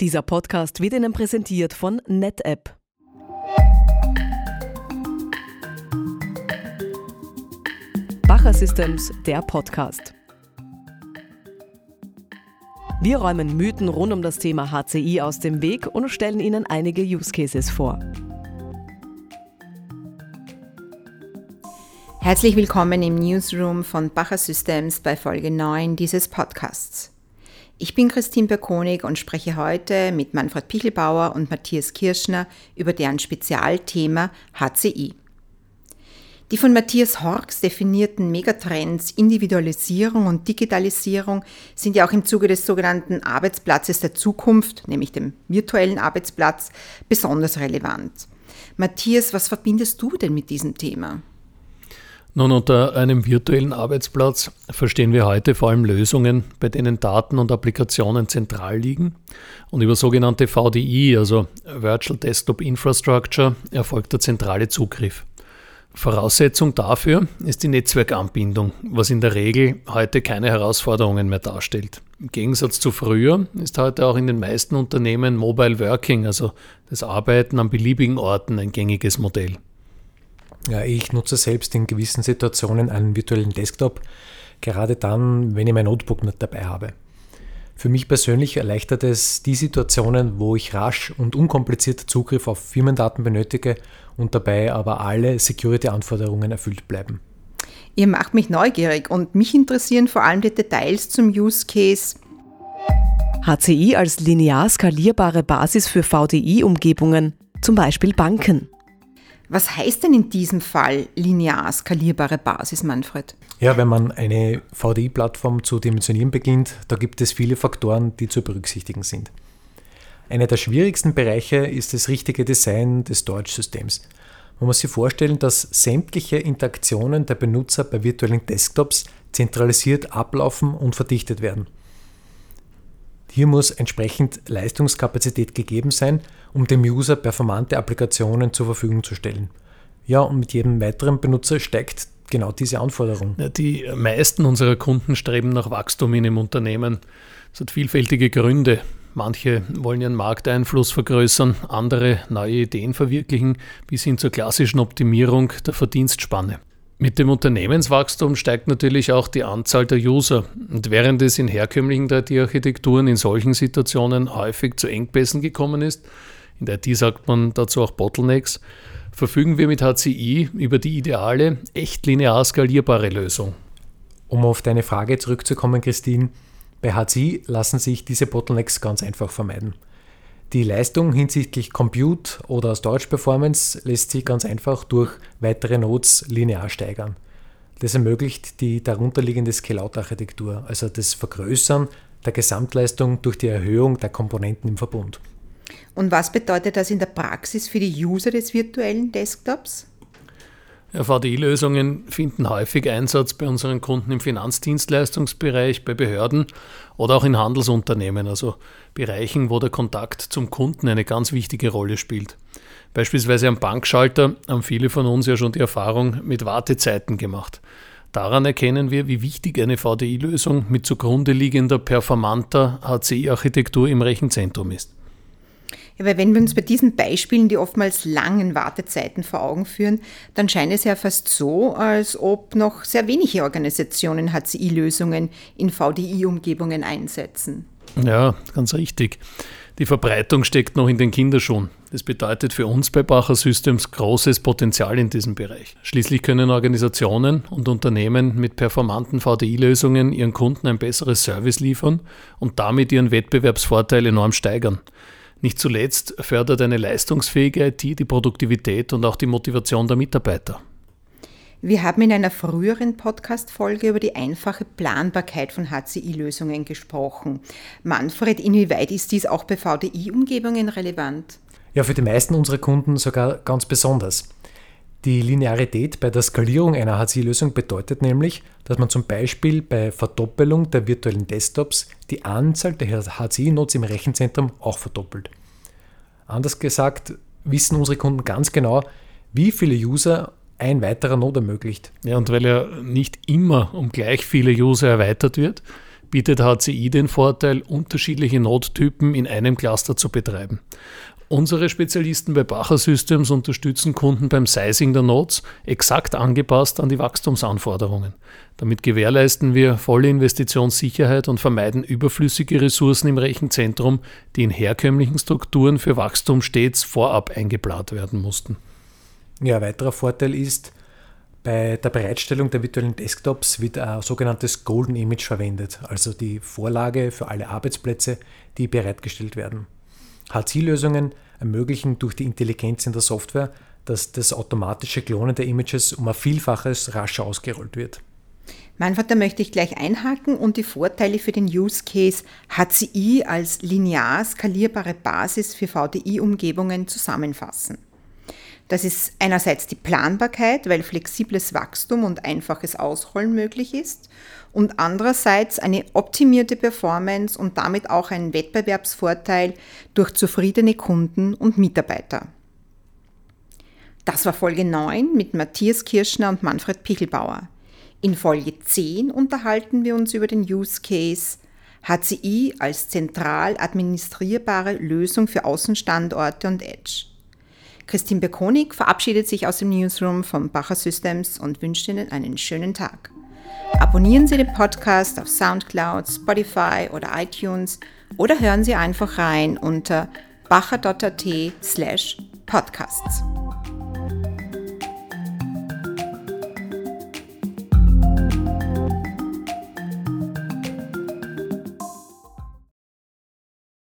Dieser Podcast wird Ihnen präsentiert von NetApp. Bacher Systems, der Podcast. Wir räumen Mythen rund um das Thema HCI aus dem Weg und stellen Ihnen einige Use Cases vor. Herzlich willkommen im Newsroom von Bacher Systems bei Folge 9 dieses Podcasts. Ich bin Christine Berkonig und spreche heute mit Manfred Pichelbauer und Matthias Kirschner über deren Spezialthema HCI. Die von Matthias Horks definierten Megatrends Individualisierung und Digitalisierung sind ja auch im Zuge des sogenannten Arbeitsplatzes der Zukunft, nämlich dem virtuellen Arbeitsplatz, besonders relevant. Matthias, was verbindest du denn mit diesem Thema? Nun, unter einem virtuellen Arbeitsplatz verstehen wir heute vor allem Lösungen, bei denen Daten und Applikationen zentral liegen und über sogenannte VDI, also Virtual Desktop Infrastructure, erfolgt der zentrale Zugriff. Voraussetzung dafür ist die Netzwerkanbindung, was in der Regel heute keine Herausforderungen mehr darstellt. Im Gegensatz zu früher ist heute auch in den meisten Unternehmen Mobile Working, also das Arbeiten an beliebigen Orten, ein gängiges Modell. Ja, ich nutze selbst in gewissen Situationen einen virtuellen Desktop, gerade dann, wenn ich mein Notebook nicht dabei habe. Für mich persönlich erleichtert es die Situationen, wo ich rasch und unkompliziert Zugriff auf Firmendaten benötige und dabei aber alle Security-Anforderungen erfüllt bleiben. Ihr macht mich neugierig und mich interessieren vor allem die Details zum Use Case. HCI als linear skalierbare Basis für VDI-Umgebungen, zum Beispiel Banken. Was heißt denn in diesem Fall linear skalierbare Basis, Manfred? Ja, wenn man eine VDI-Plattform zu dimensionieren beginnt, da gibt es viele Faktoren, die zu berücksichtigen sind. Einer der schwierigsten Bereiche ist das richtige Design des Storage-Systems. Man muss sich vorstellen, dass sämtliche Interaktionen der Benutzer bei virtuellen Desktops zentralisiert ablaufen und verdichtet werden. Hier muss entsprechend Leistungskapazität gegeben sein, um dem User performante Applikationen zur Verfügung zu stellen. Ja, und mit jedem weiteren Benutzer steigt genau diese Anforderung. Die meisten unserer Kunden streben nach Wachstum in dem Unternehmen. Das hat vielfältige Gründe. Manche wollen ihren Markteinfluss vergrößern, andere neue Ideen verwirklichen, bis hin zur klassischen Optimierung der Verdienstspanne. Mit dem Unternehmenswachstum steigt natürlich auch die Anzahl der User. Und während es in herkömmlichen 3D-Architekturen in solchen Situationen häufig zu Engpässen gekommen ist, in der IT sagt man dazu auch Bottlenecks, verfügen wir mit HCI über die ideale, echt linear skalierbare Lösung. Um auf deine Frage zurückzukommen, Christine, bei HCI lassen sich diese Bottlenecks ganz einfach vermeiden. Die Leistung hinsichtlich Compute oder Storage Performance lässt sich ganz einfach durch weitere Nodes linear steigern. Das ermöglicht die darunterliegende Scale-out-Architektur, also das Vergrößern der Gesamtleistung durch die Erhöhung der Komponenten im Verbund. Und was bedeutet das in der Praxis für die User des virtuellen Desktops? VDI-Lösungen finden häufig Einsatz bei unseren Kunden im Finanzdienstleistungsbereich, bei Behörden oder auch in Handelsunternehmen, also Bereichen, wo der Kontakt zum Kunden eine ganz wichtige Rolle spielt. Beispielsweise am Bankschalter haben viele von uns ja schon die Erfahrung mit Wartezeiten gemacht. Daran erkennen wir, wie wichtig eine VDI-Lösung mit zugrunde liegender performanter HCI-Architektur im Rechenzentrum ist. Ja, weil wenn wir uns bei diesen Beispielen die oftmals langen Wartezeiten vor Augen führen, dann scheint es ja fast so, als ob noch sehr wenige Organisationen HCI-Lösungen in VDI-Umgebungen einsetzen. Ja, ganz richtig. Die Verbreitung steckt noch in den Kinderschuhen. Das bedeutet für uns bei Bacher Systems großes Potenzial in diesem Bereich. Schließlich können Organisationen und Unternehmen mit performanten VDI-Lösungen ihren Kunden ein besseres Service liefern und damit ihren Wettbewerbsvorteil enorm steigern. Nicht zuletzt fördert eine leistungsfähige IT die Produktivität und auch die Motivation der Mitarbeiter. Wir haben in einer früheren Podcast-Folge über die einfache Planbarkeit von HCI-Lösungen gesprochen. Manfred, inwieweit ist dies auch bei VDI-Umgebungen relevant? Ja, für die meisten unserer Kunden sogar ganz besonders. Die Linearität bei der Skalierung einer HCI-Lösung bedeutet nämlich, dass man zum Beispiel bei Verdoppelung der virtuellen Desktops die Anzahl der HCI-Nodes im Rechenzentrum auch verdoppelt. Anders gesagt, wissen unsere Kunden ganz genau, wie viele User ein weiterer Node ermöglicht. Ja, und weil ja nicht immer um gleich viele User erweitert wird, bietet HCI den Vorteil, unterschiedliche Node-Typen in einem Cluster zu betreiben. Unsere Spezialisten bei Bacher Systems unterstützen Kunden beim Sizing der Nodes exakt angepasst an die Wachstumsanforderungen. Damit gewährleisten wir volle Investitionssicherheit und vermeiden überflüssige Ressourcen im Rechenzentrum, die in herkömmlichen Strukturen für Wachstum stets vorab eingeplant werden mussten. Ja, ein weiterer Vorteil ist, bei der Bereitstellung der virtuellen Desktops wird ein sogenanntes Golden Image verwendet, also die Vorlage für alle Arbeitsplätze, die bereitgestellt werden. HCI-Lösungen ermöglichen durch die Intelligenz in der Software, dass das automatische Klonen der Images um ein Vielfaches rascher ausgerollt wird. Manfred, da möchte ich gleich einhaken und die Vorteile für den Use Case HCI als linear skalierbare Basis für VDI-Umgebungen zusammenfassen. Das ist einerseits die Planbarkeit, weil flexibles Wachstum und einfaches Ausrollen möglich ist und andererseits eine optimierte Performance und damit auch ein Wettbewerbsvorteil durch zufriedene Kunden und Mitarbeiter. Das war Folge 9 mit Matthias Kirschner und Manfred Pichelbauer. In Folge 10 unterhalten wir uns über den Use Case HCI als zentral administrierbare Lösung für Außenstandorte und Edge. Christine Bekonig verabschiedet sich aus dem Newsroom von Bacher Systems und wünscht Ihnen einen schönen Tag. Abonnieren Sie den Podcast auf SoundCloud, Spotify oder iTunes oder hören Sie einfach rein unter bacher.at slash podcasts.